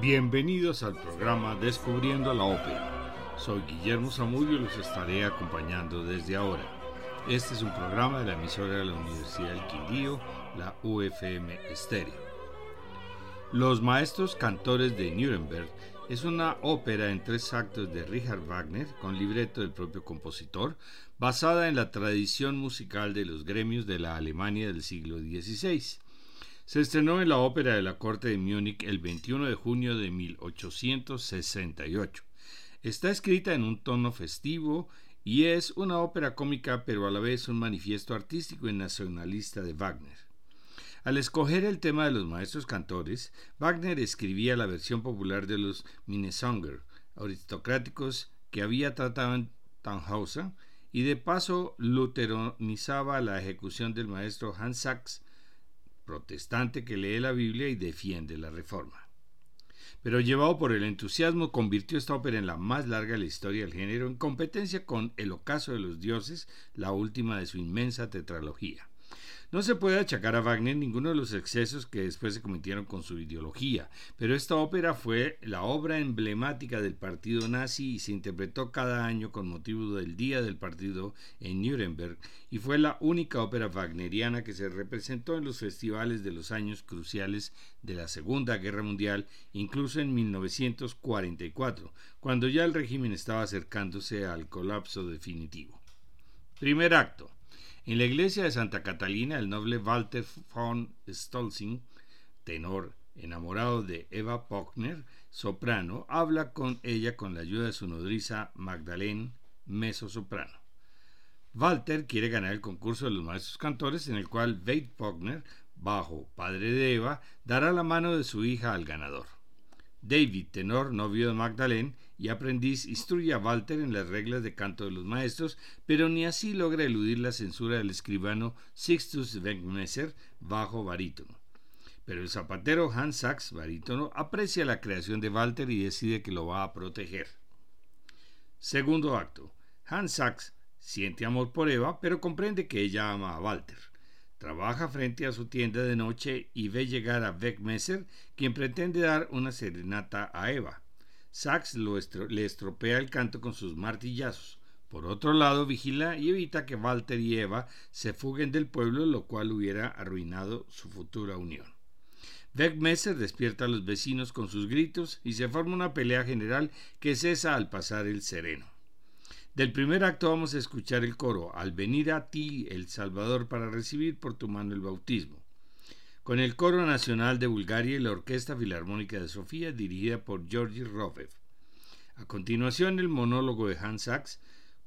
Bienvenidos al programa Descubriendo la Ópera. Soy Guillermo Zamudio y los estaré acompañando desde ahora. Este es un programa de la emisora de la Universidad del Quindío, la UFM Estéreo. Los Maestros Cantores de Nuremberg es una ópera en tres actos de Richard Wagner, con libreto del propio compositor, basada en la tradición musical de los gremios de la Alemania del siglo XVI. Se estrenó en la Ópera de la Corte de Múnich el 21 de junio de 1868. Está escrita en un tono festivo y es una ópera cómica pero a la vez un manifiesto artístico y nacionalista de Wagner. Al escoger el tema de los maestros cantores, Wagner escribía la versión popular de los Minnesonger, aristocráticos que había tratado en Tannhauser, y de paso luteronizaba la ejecución del maestro Hans Sachs, protestante que lee la Biblia y defiende la reforma. Pero llevado por el entusiasmo, convirtió esta ópera en la más larga de la historia del género, en competencia con El ocaso de los dioses, la última de su inmensa tetralogía. No se puede achacar a Wagner ninguno de los excesos que después se cometieron con su ideología, pero esta ópera fue la obra emblemática del partido nazi y se interpretó cada año con motivo del Día del Partido en Nuremberg y fue la única ópera wagneriana que se representó en los festivales de los años cruciales de la Segunda Guerra Mundial, incluso en 1944, cuando ya el régimen estaba acercándose al colapso definitivo. Primer acto. En la iglesia de Santa Catalina, el noble Walter von Stolzing, tenor enamorado de Eva Pockner, soprano, habla con ella con la ayuda de su nodriza Magdalene, mezzo-soprano. Walter quiere ganar el concurso de los maestros cantores en el cual Veit Pockner, bajo padre de Eva, dará la mano de su hija al ganador. David, tenor novio de Magdalene y aprendiz, instruye a Walter en las reglas de canto de los maestros, pero ni así logra eludir la censura del escribano Sixtus Wegmesser, bajo barítono. Pero el zapatero Hans Sachs, barítono, aprecia la creación de Walter y decide que lo va a proteger. Segundo acto. Hans Sachs siente amor por Eva, pero comprende que ella ama a Walter. Trabaja frente a su tienda de noche y ve llegar a Wegmesser, quien pretende dar una serenata a Eva. Sachs le estropea el canto con sus martillazos. Por otro lado, vigila y evita que Walter y Eva se fuguen del pueblo, lo cual hubiera arruinado su futura unión. Wegmesser despierta a los vecinos con sus gritos y se forma una pelea general que cesa al pasar el sereno. Del primer acto vamos a escuchar el coro Al venir a ti, el Salvador, para recibir por tu mano el bautismo, con el Coro Nacional de Bulgaria y la Orquesta Filarmónica de Sofía, dirigida por Georgi Rovev. A continuación, el monólogo de Hans Sachs,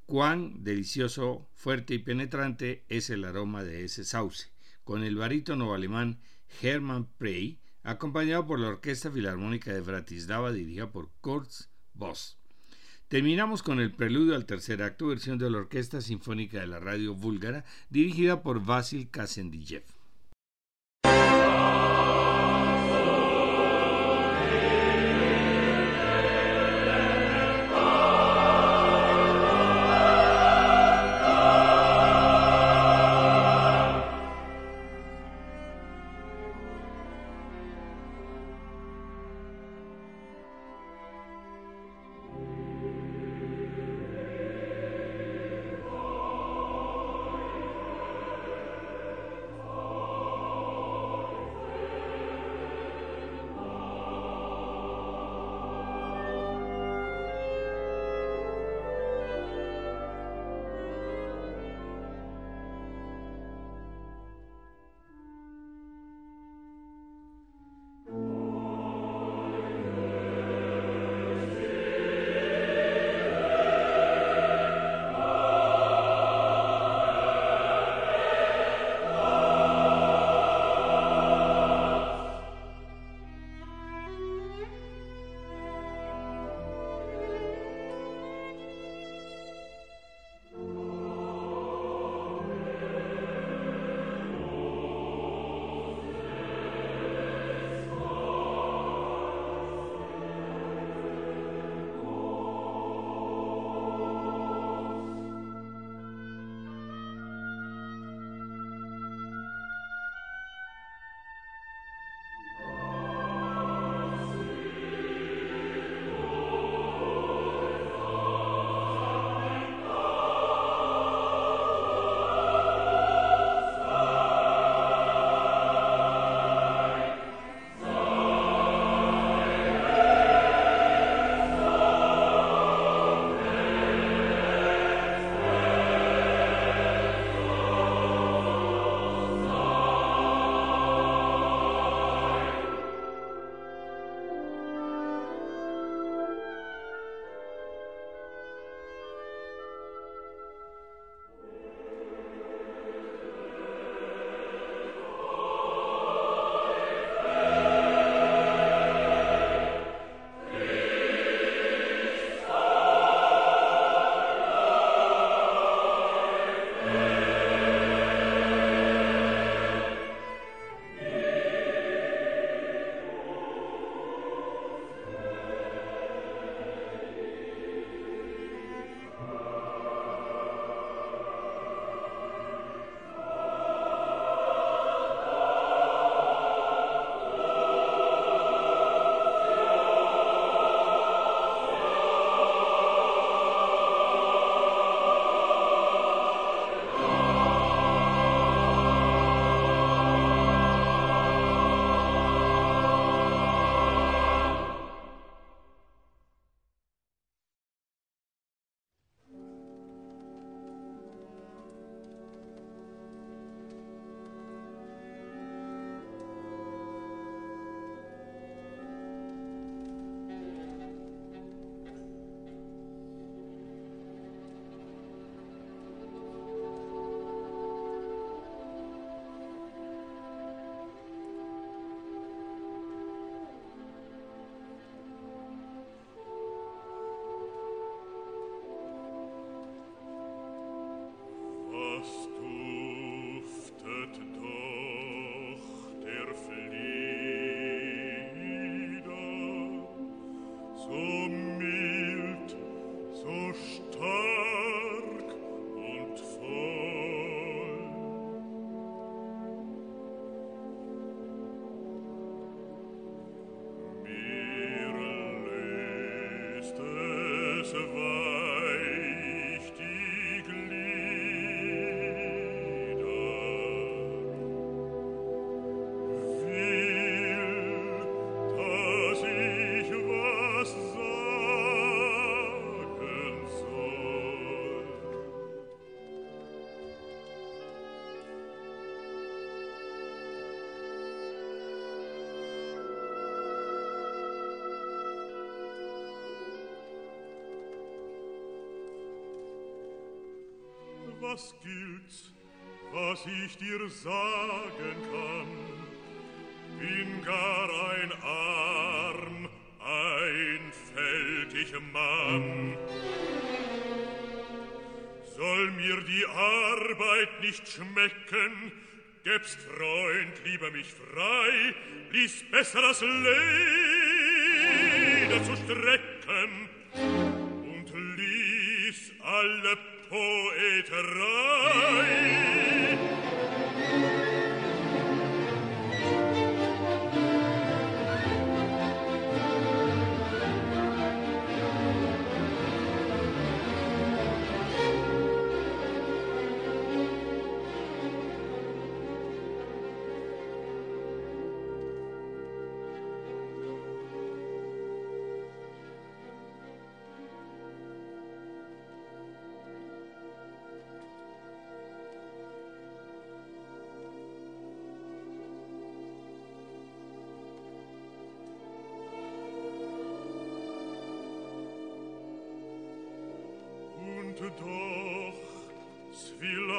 cuán delicioso, fuerte y penetrante es el aroma de ese sauce, con el barítono alemán Hermann Prey, acompañado por la Orquesta Filarmónica de Bratislava, dirigida por Kurz Voss. Terminamos con el preludio al tercer acto, versión de la Orquesta Sinfónica de la Radio Búlgara, dirigida por Vasil Kasendijev. das gilt, was ich dir sagen kann. Bin gar ein arm, einfältiger Mann. Soll mir die Arbeit nicht schmecken, gäbst Freund lieber mich frei, ließ besser das Leder zu strecken,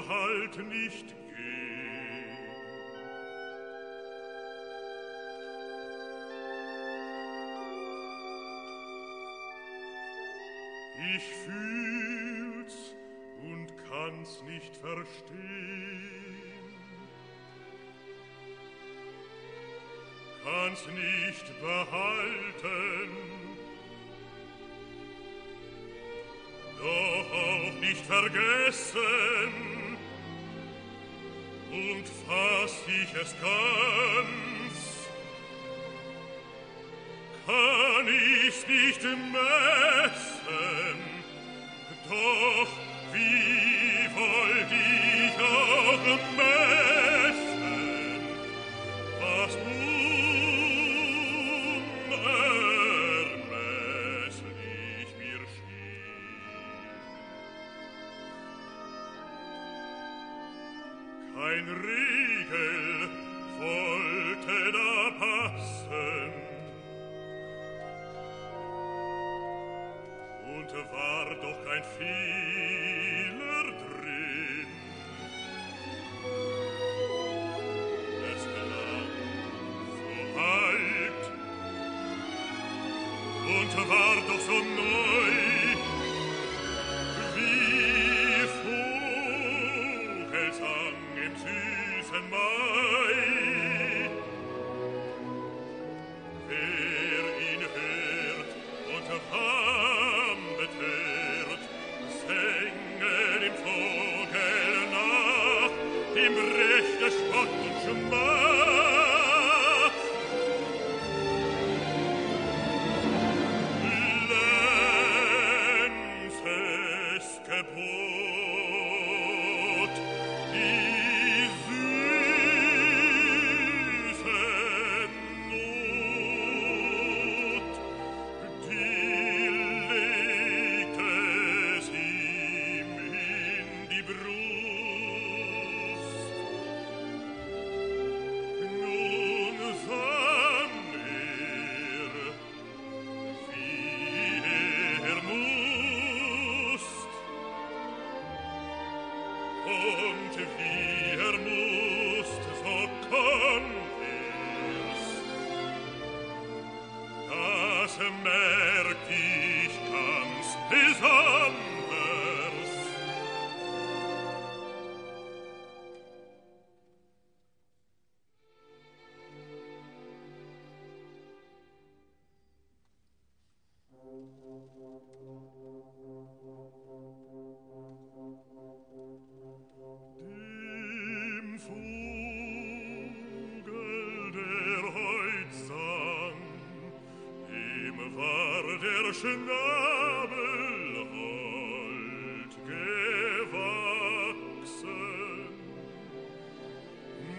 halt nicht gehen. Ich fühl's und kann's nicht verstehen. Kann's nicht behalten. nicht vergessen. Und fass ich es ganz. Kann ich nicht messen. Doch wie wollt ich auch messen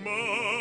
Mann.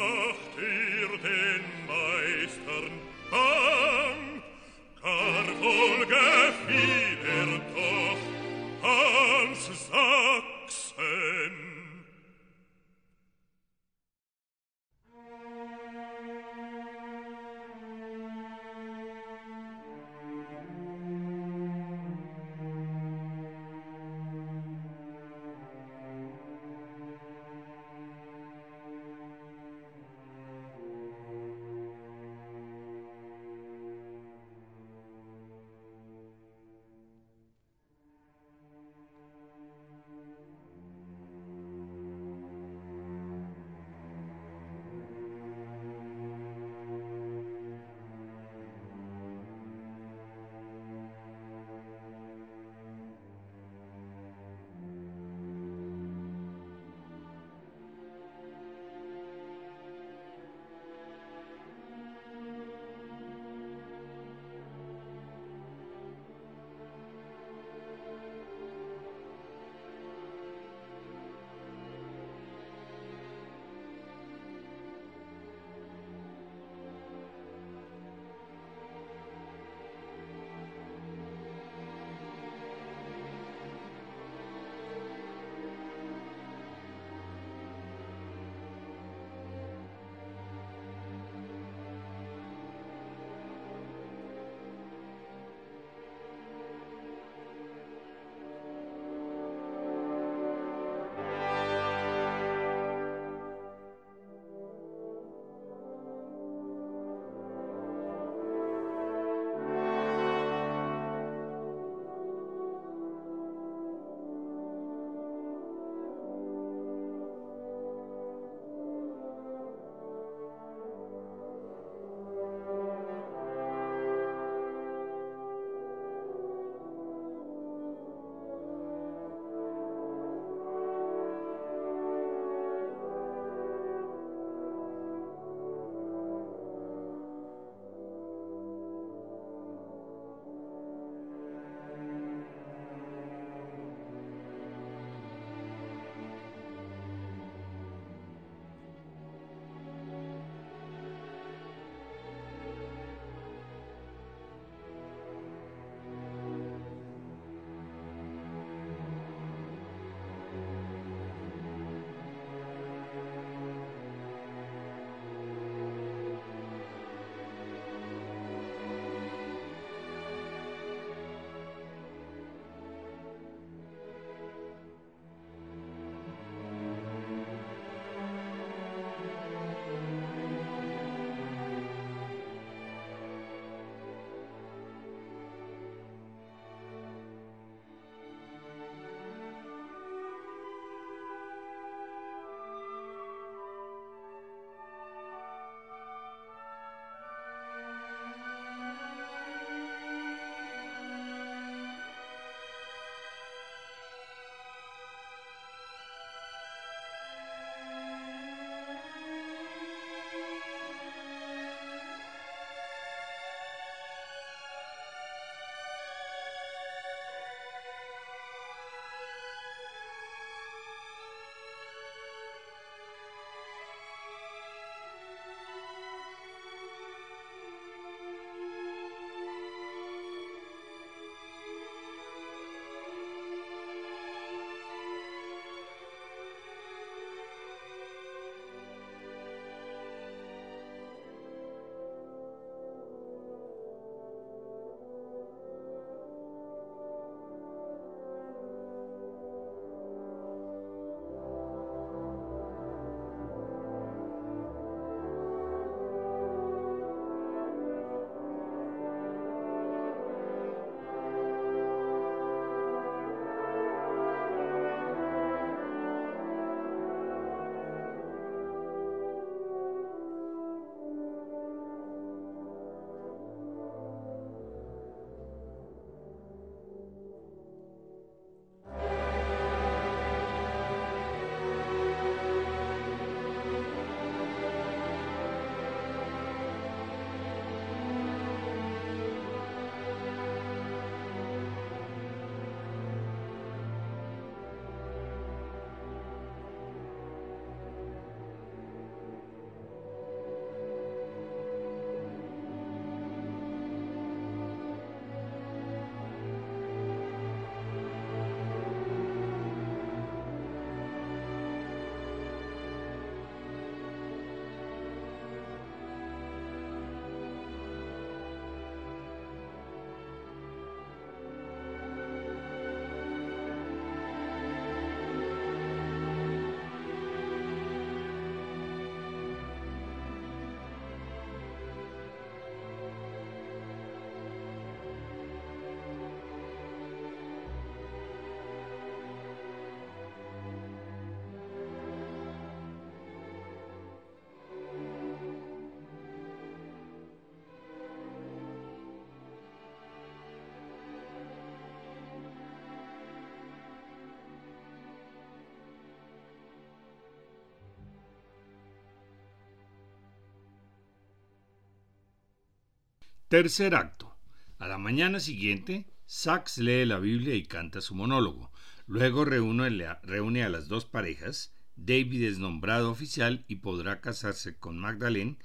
Tercer acto. A la mañana siguiente, Sachs lee la Biblia y canta su monólogo. Luego reúne, a las dos parejas. David es nombrado oficial y podrá casarse con Magdalene.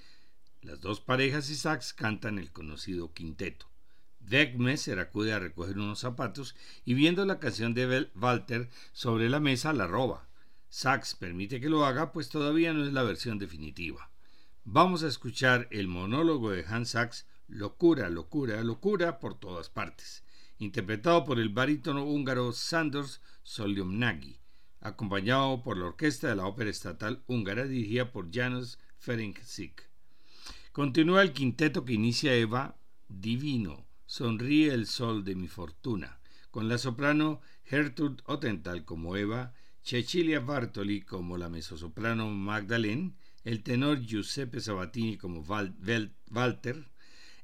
Las dos parejas y Sachs cantan el conocido quinteto. Wegmesser acude a recoger unos zapatos y viendo la canción de Walter sobre la mesa la roba. Sachs permite que lo haga, pues todavía no es la versión definitiva. Vamos a escuchar el monólogo de Hans Sachs Locura, locura, locura por todas partes, interpretado por el barítono húngaro Sandors Solyomnagi, acompañado por la orquesta de la Ópera Estatal Húngara dirigida por Janos Ferenczik. Continúa el quinteto que inicia Eva Divino, Sonríe el sol de mi fortuna, con la soprano Gertrude Otental como Eva, Cecilia Bartoli como la mezzosoprano Magdalene, el tenor Giuseppe Sabatini como Walter,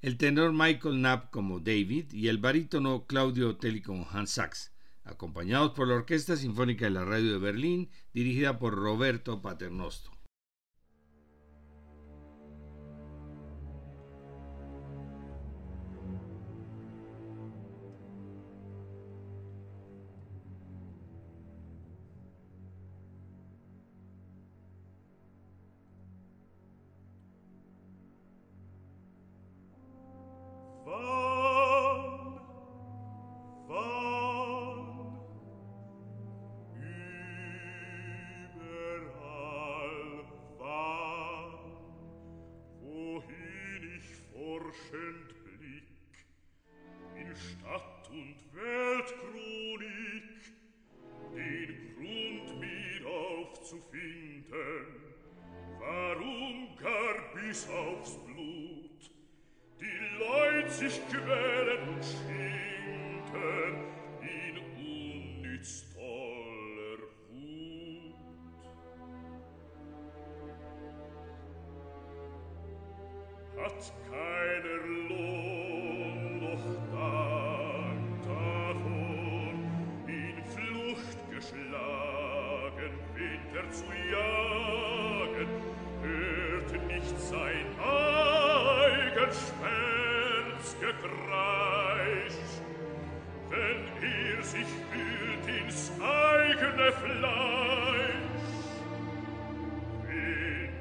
el tenor Michael Knapp como David y el barítono Claudio Telly como Hans Sachs, acompañados por la Orquesta Sinfónica de la Radio de Berlín, dirigida por Roberto Paternosto. sich fühlt ins eigene Fleisch.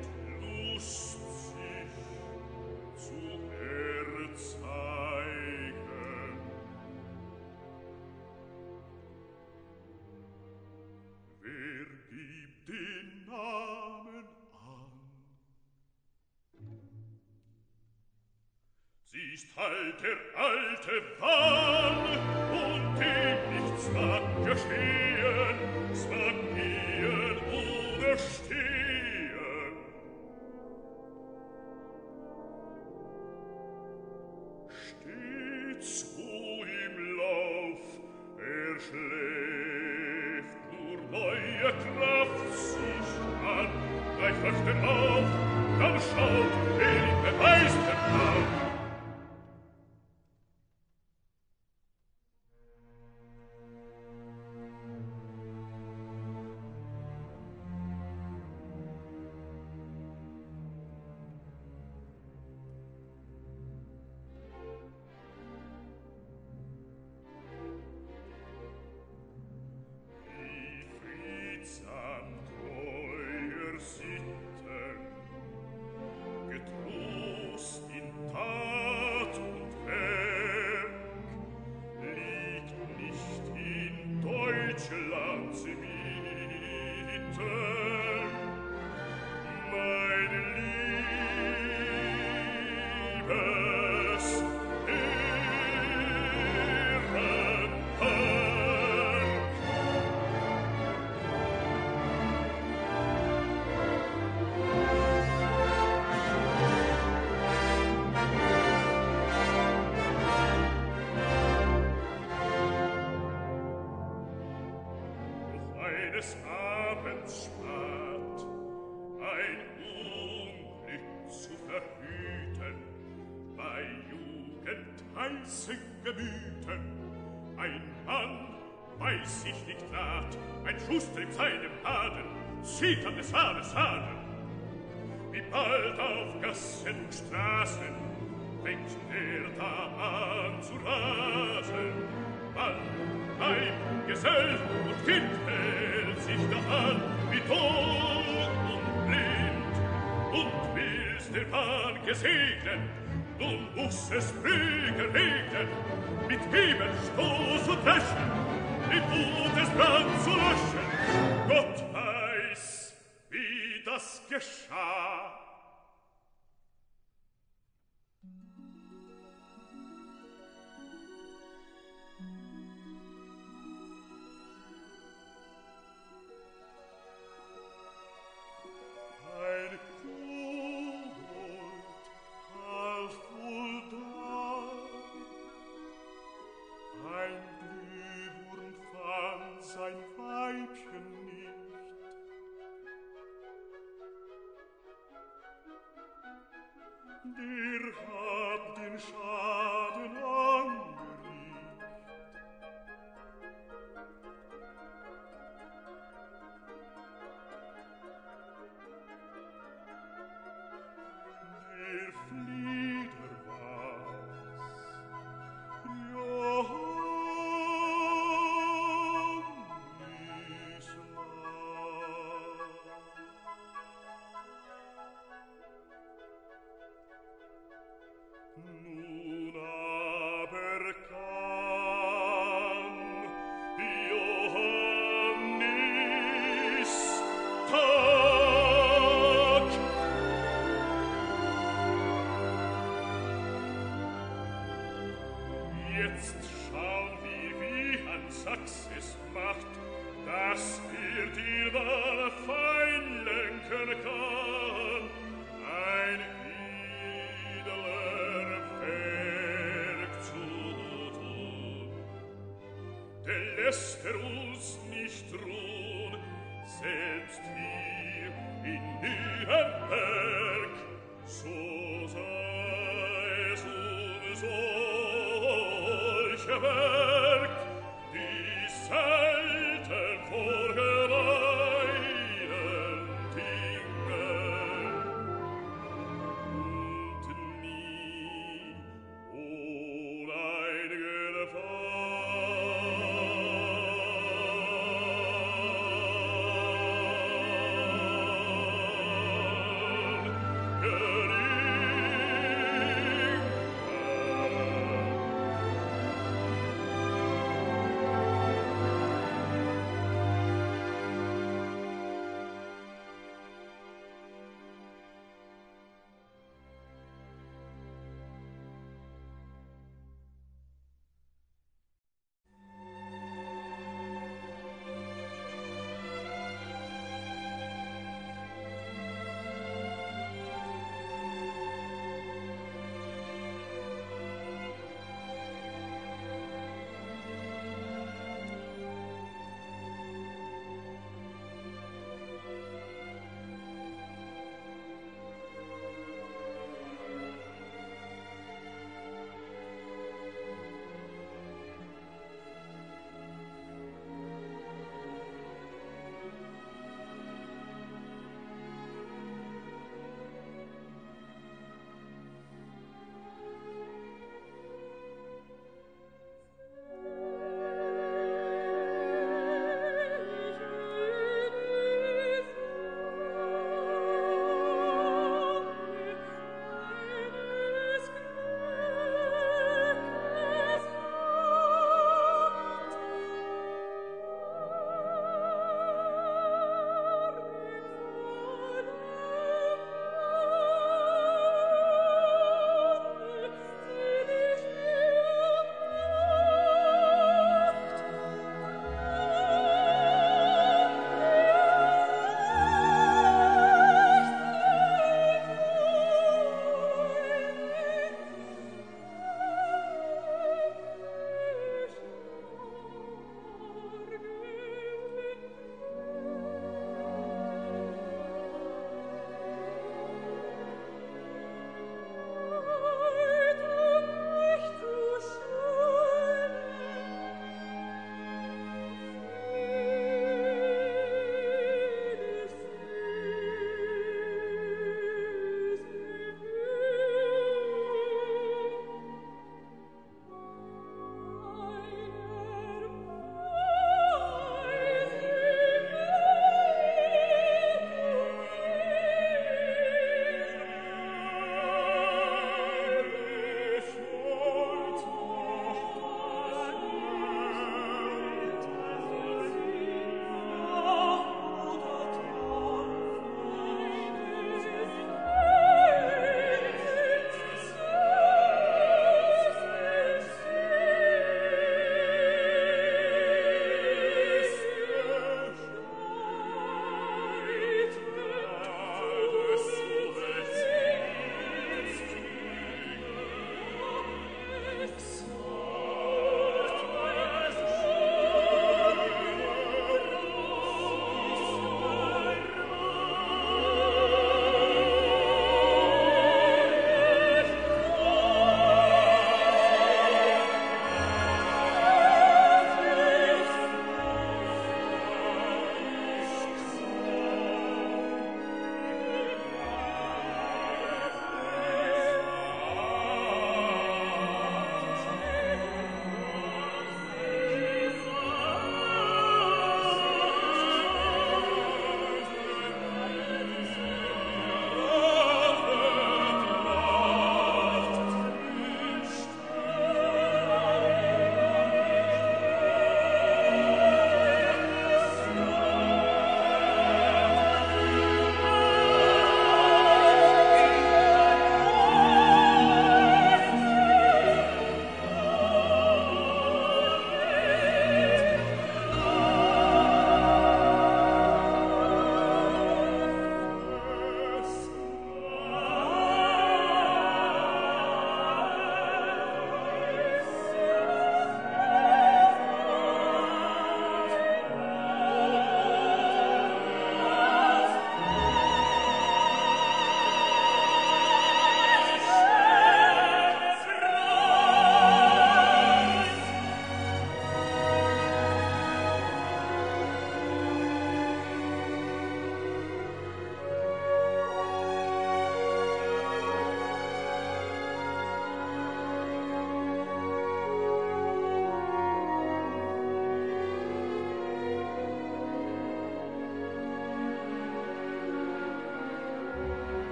Entlust sich zu erzeigen. Wer gibt den Namen an? Sie halt der alte Wahn, nichts mag geschehen, es mag gehen oder stehen. einzig Gemüten. Ein Mann, weiß ich nicht rat, ein Schuster in seinem Haden, an des Haares Haaren. Wie bald auf Gassen und Straßen fängt er da an zu rasen. Mann, Weib, Gesell und Kind hält sich da an, wie tot und blind, und willst den Wahn gesegnet, Nun muss es fliegen, regnen, mit Himmel, Stoß und Wäschen, die Wut des Brand zu löschen. Gott weiß, wie das geschah. läßt er uns nicht ruhn, selbst hier in Nürnberg, so sei es um solche Welt.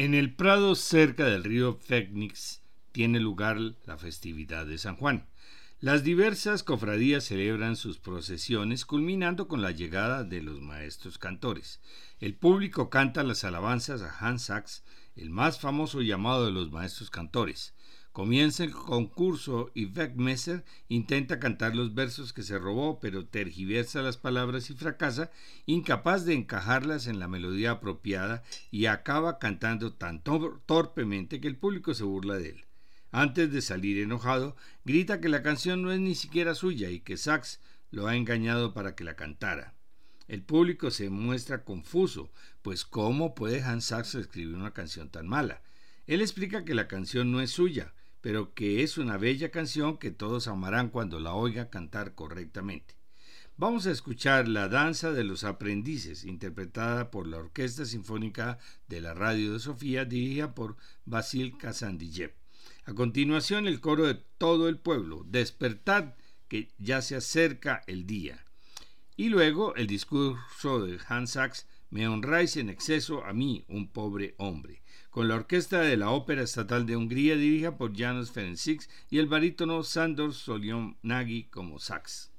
En el Prado, cerca del río Fénix, tiene lugar la festividad de San Juan. Las diversas cofradías celebran sus procesiones, culminando con la llegada de los maestros cantores. El público canta las alabanzas a Hans Sachs, el más famoso llamado de los maestros cantores. Comienza el concurso y Wegmesser intenta cantar los versos que se robó, pero tergiversa las palabras y fracasa, incapaz de encajarlas en la melodía apropiada y acaba cantando tan torpemente que el público se burla de él. Antes de salir enojado, grita que la canción no es ni siquiera suya y que Sachs lo ha engañado para que la cantara. El público se muestra confuso, pues ¿cómo puede Hans Sachs escribir una canción tan mala? Él explica que la canción no es suya, pero que es una bella canción que todos amarán cuando la oigan cantar correctamente. Vamos a escuchar La Danza de los Aprendices, interpretada por la Orquesta Sinfónica de la Radio de Sofía, dirigida por Basil Kazandijev. A continuación, el coro de todo el pueblo, Despertad, que ya se acerca el día. Y luego el discurso de Hans Sachs, Me honráis en exceso a mí, un pobre hombre con la orquesta de la Ópera Estatal de Hungría dirigida por Janos Ferencix y el barítono Sandor Nagy como sax.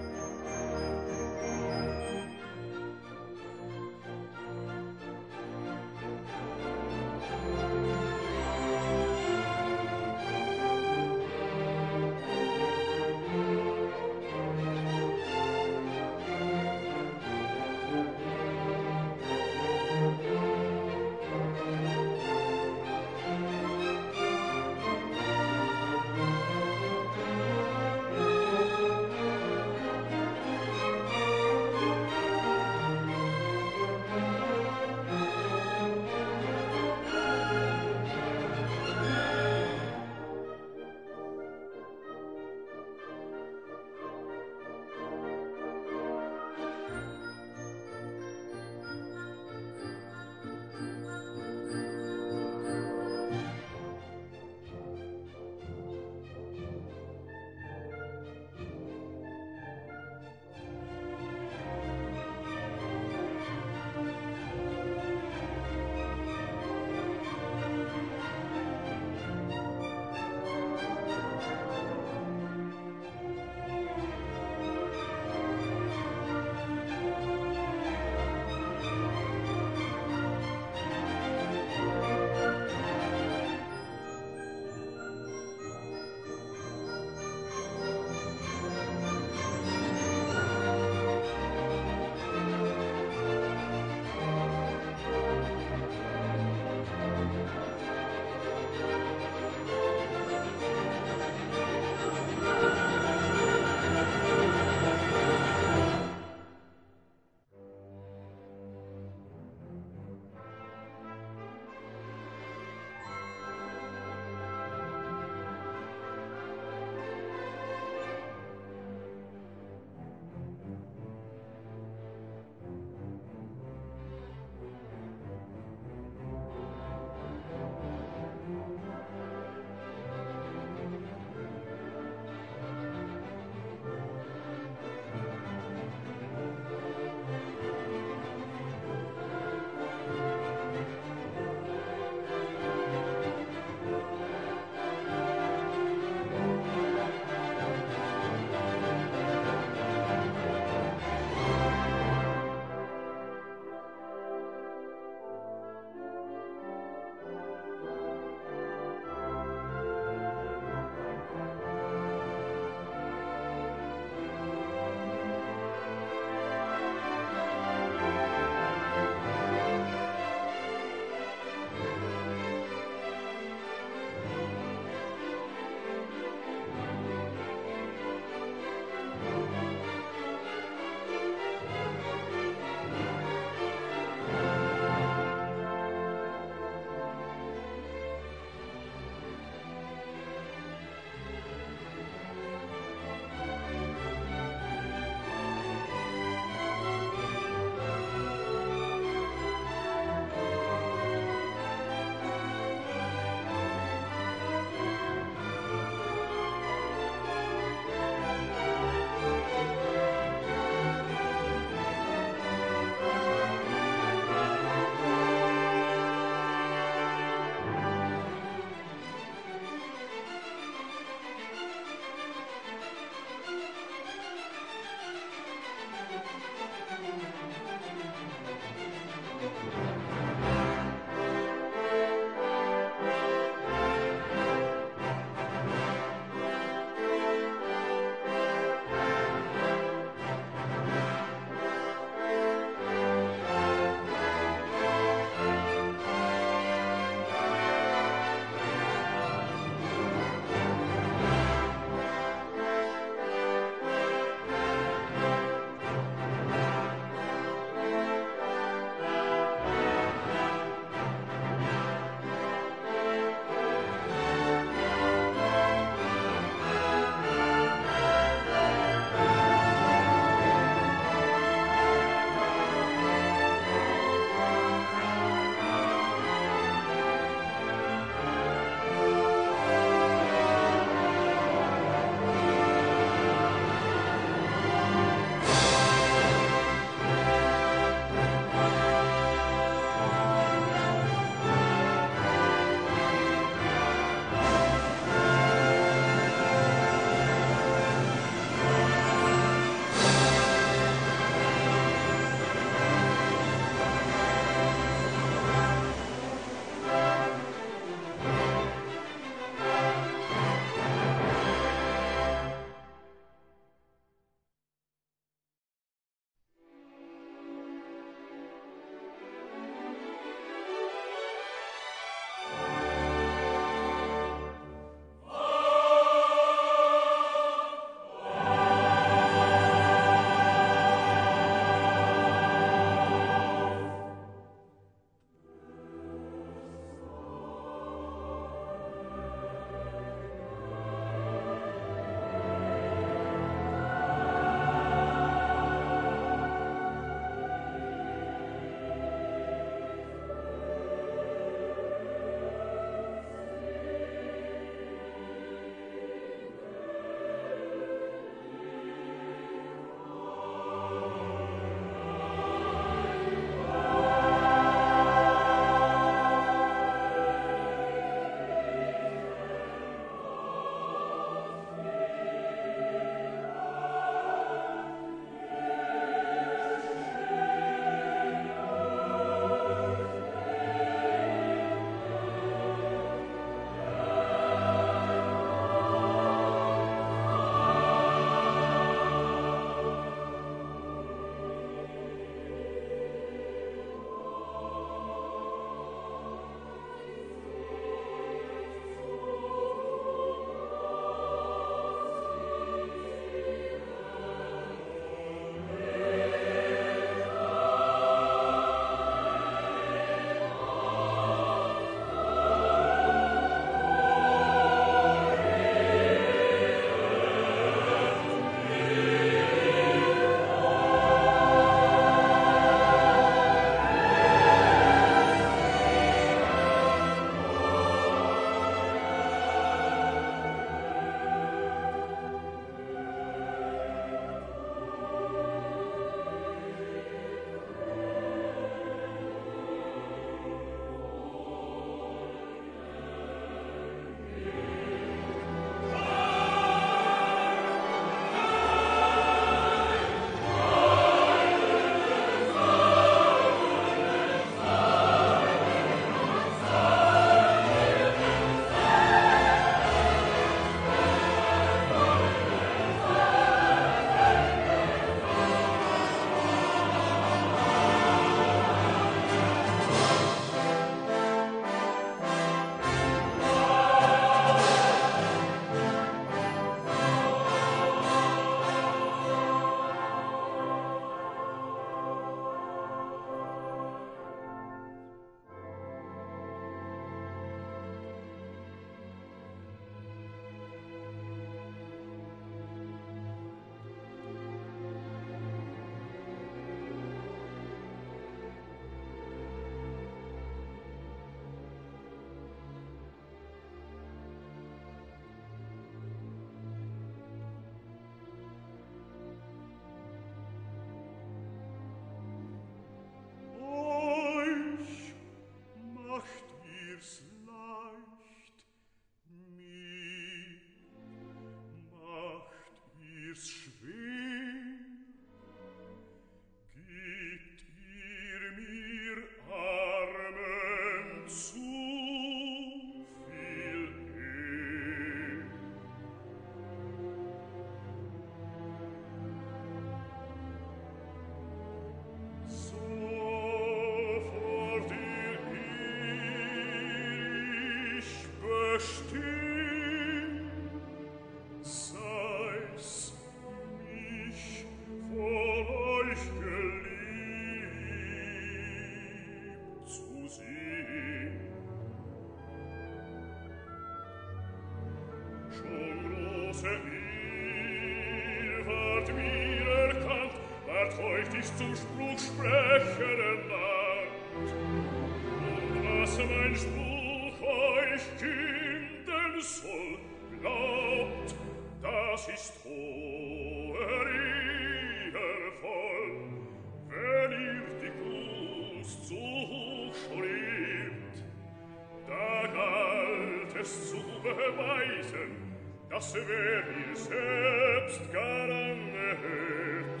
das wer ihr selbst garantiert.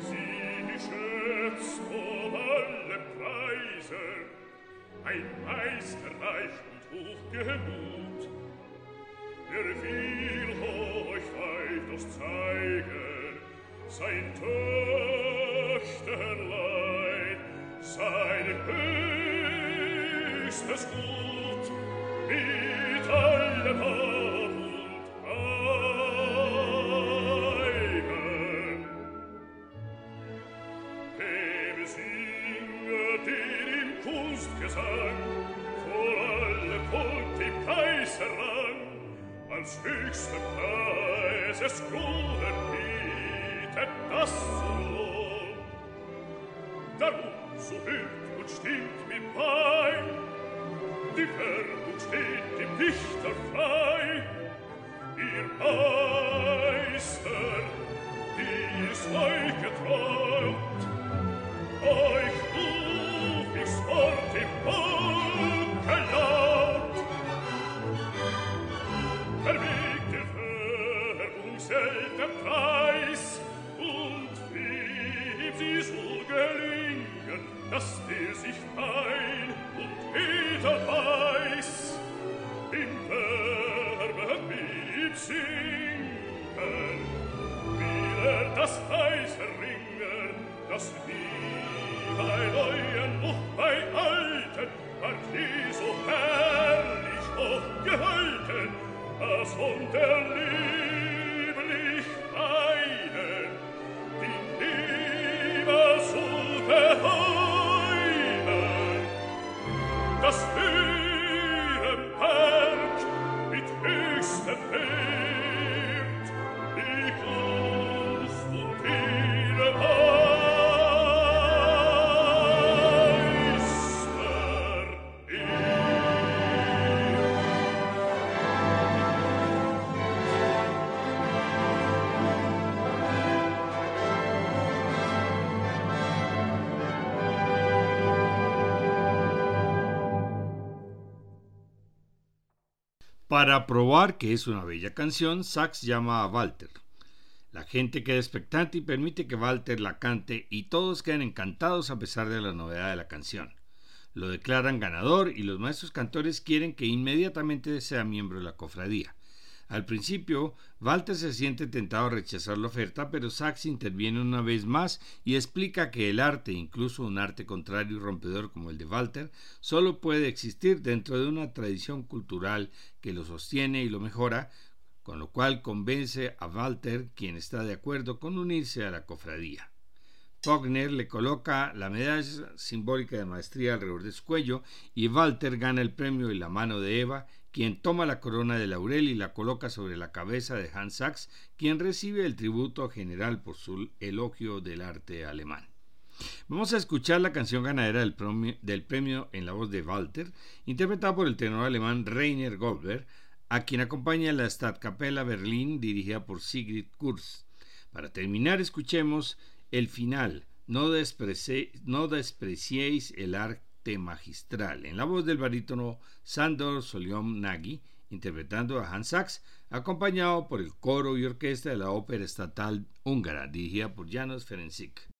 Sie schätzt um alle Preise ein Meisterreich und Hochgemut. Er viel hoch weit das zeige sein Töchterlein, sein höchstes Gut, mit allem Haus. Kunstgesang, vor alle Ponte Kaiserrang, als höchsten Preises Golden bietet das zu Lohn. Darum so hübt und stimmt mir bei, die Werbung steht dem Dichter frei, ihr Meister, die es euch geträumt, euch Hippo! sie so herrlich hoch gehalten, dass unter Para probar que es una bella canción, Sachs llama a Walter. La gente queda expectante y permite que Walter la cante y todos quedan encantados a pesar de la novedad de la canción. Lo declaran ganador y los maestros cantores quieren que inmediatamente sea miembro de la cofradía. Al principio, Walter se siente tentado a rechazar la oferta, pero Sachs interviene una vez más y explica que el arte, incluso un arte contrario y rompedor como el de Walter, solo puede existir dentro de una tradición cultural que lo sostiene y lo mejora, con lo cual convence a Walter, quien está de acuerdo con unirse a la cofradía. Wagner le coloca la medalla simbólica de maestría alrededor de su cuello y Walter gana el premio en la mano de Eva quien toma la corona de laurel y la coloca sobre la cabeza de Hans Sachs, quien recibe el tributo general por su elogio del arte alemán. Vamos a escuchar la canción ganadera del premio, en la voz de Walter, interpretada por el tenor alemán Rainer Goldberg, a quien acompaña la Stadtkapelle Berlín dirigida por Sigrid Kurz. Para terminar, escuchemos el final. No, no despreciéis el arte magistral, en la voz del barítono Sandor Soliom Nagy, interpretando a Hans Sachs, acompañado por el coro y orquesta de la Ópera Estatal Húngara, dirigida por Janos Ferencik.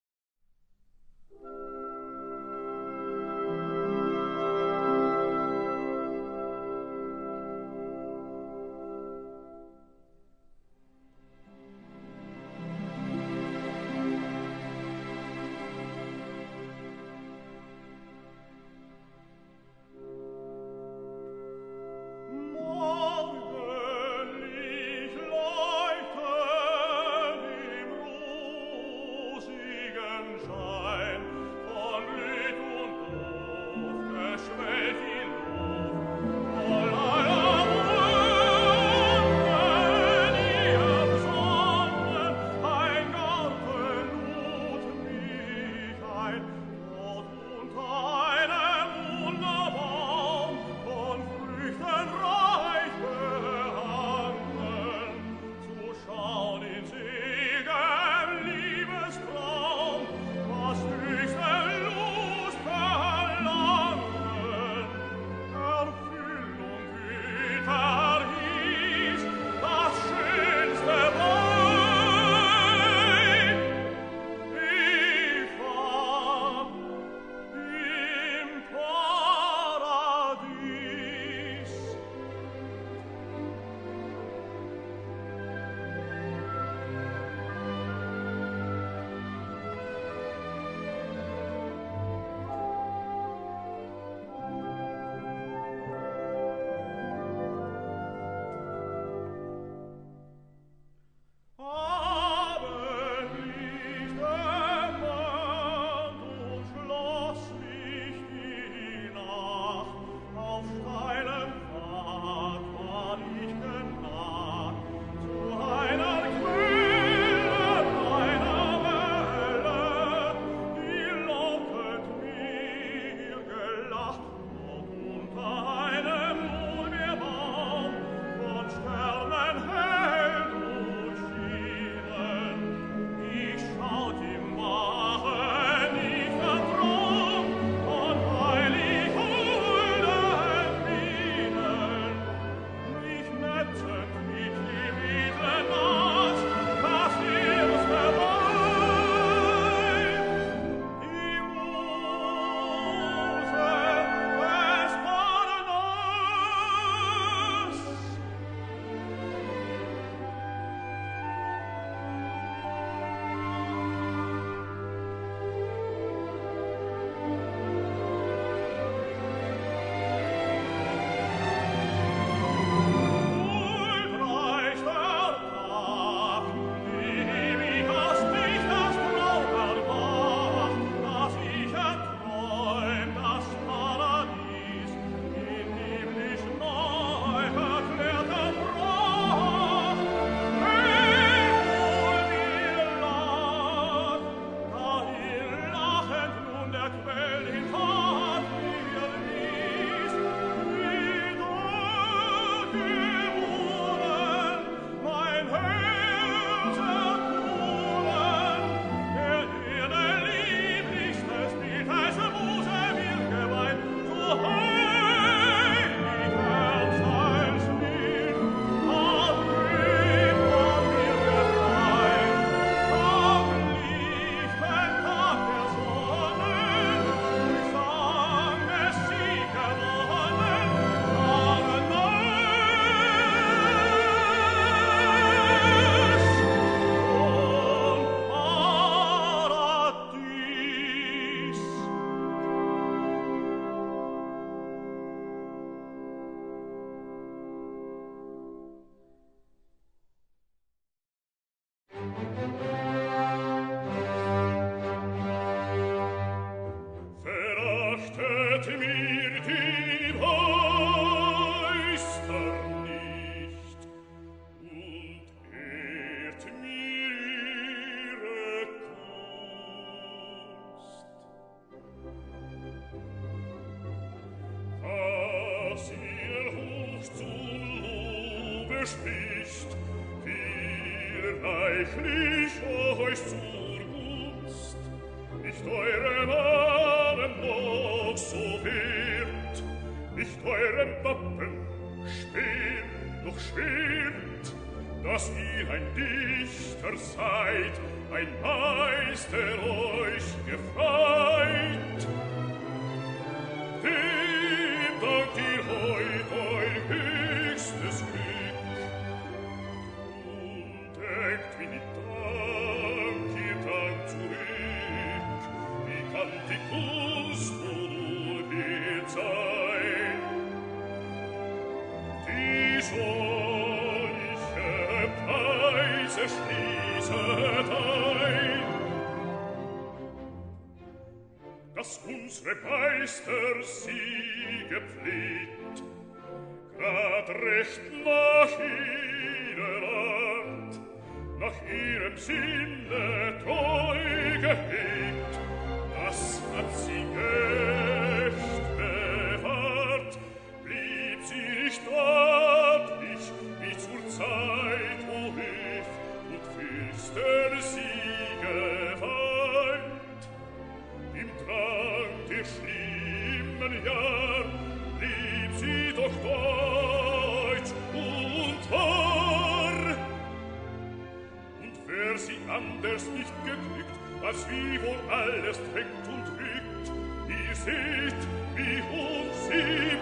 shine. was wie wohl alles hängt und liegt. Ihr seht, wie hoch sie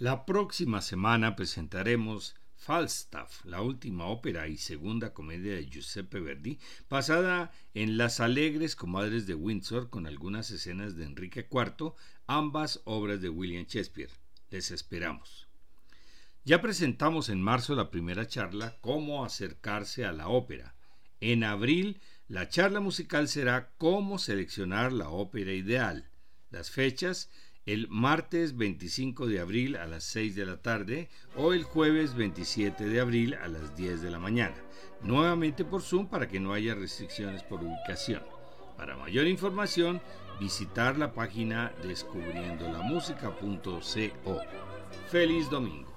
La próxima semana presentaremos Falstaff, la última ópera y segunda comedia de Giuseppe Verdi, basada en Las Alegres Comadres de Windsor con algunas escenas de Enrique IV, ambas obras de William Shakespeare. Les esperamos. Ya presentamos en marzo la primera charla Cómo acercarse a la ópera. En abril, la charla musical será Cómo seleccionar la ópera ideal. Las fechas el martes 25 de abril a las 6 de la tarde o el jueves 27 de abril a las 10 de la mañana, nuevamente por Zoom para que no haya restricciones por ubicación. Para mayor información, visitar la página descubriendolamusica.co. Feliz domingo.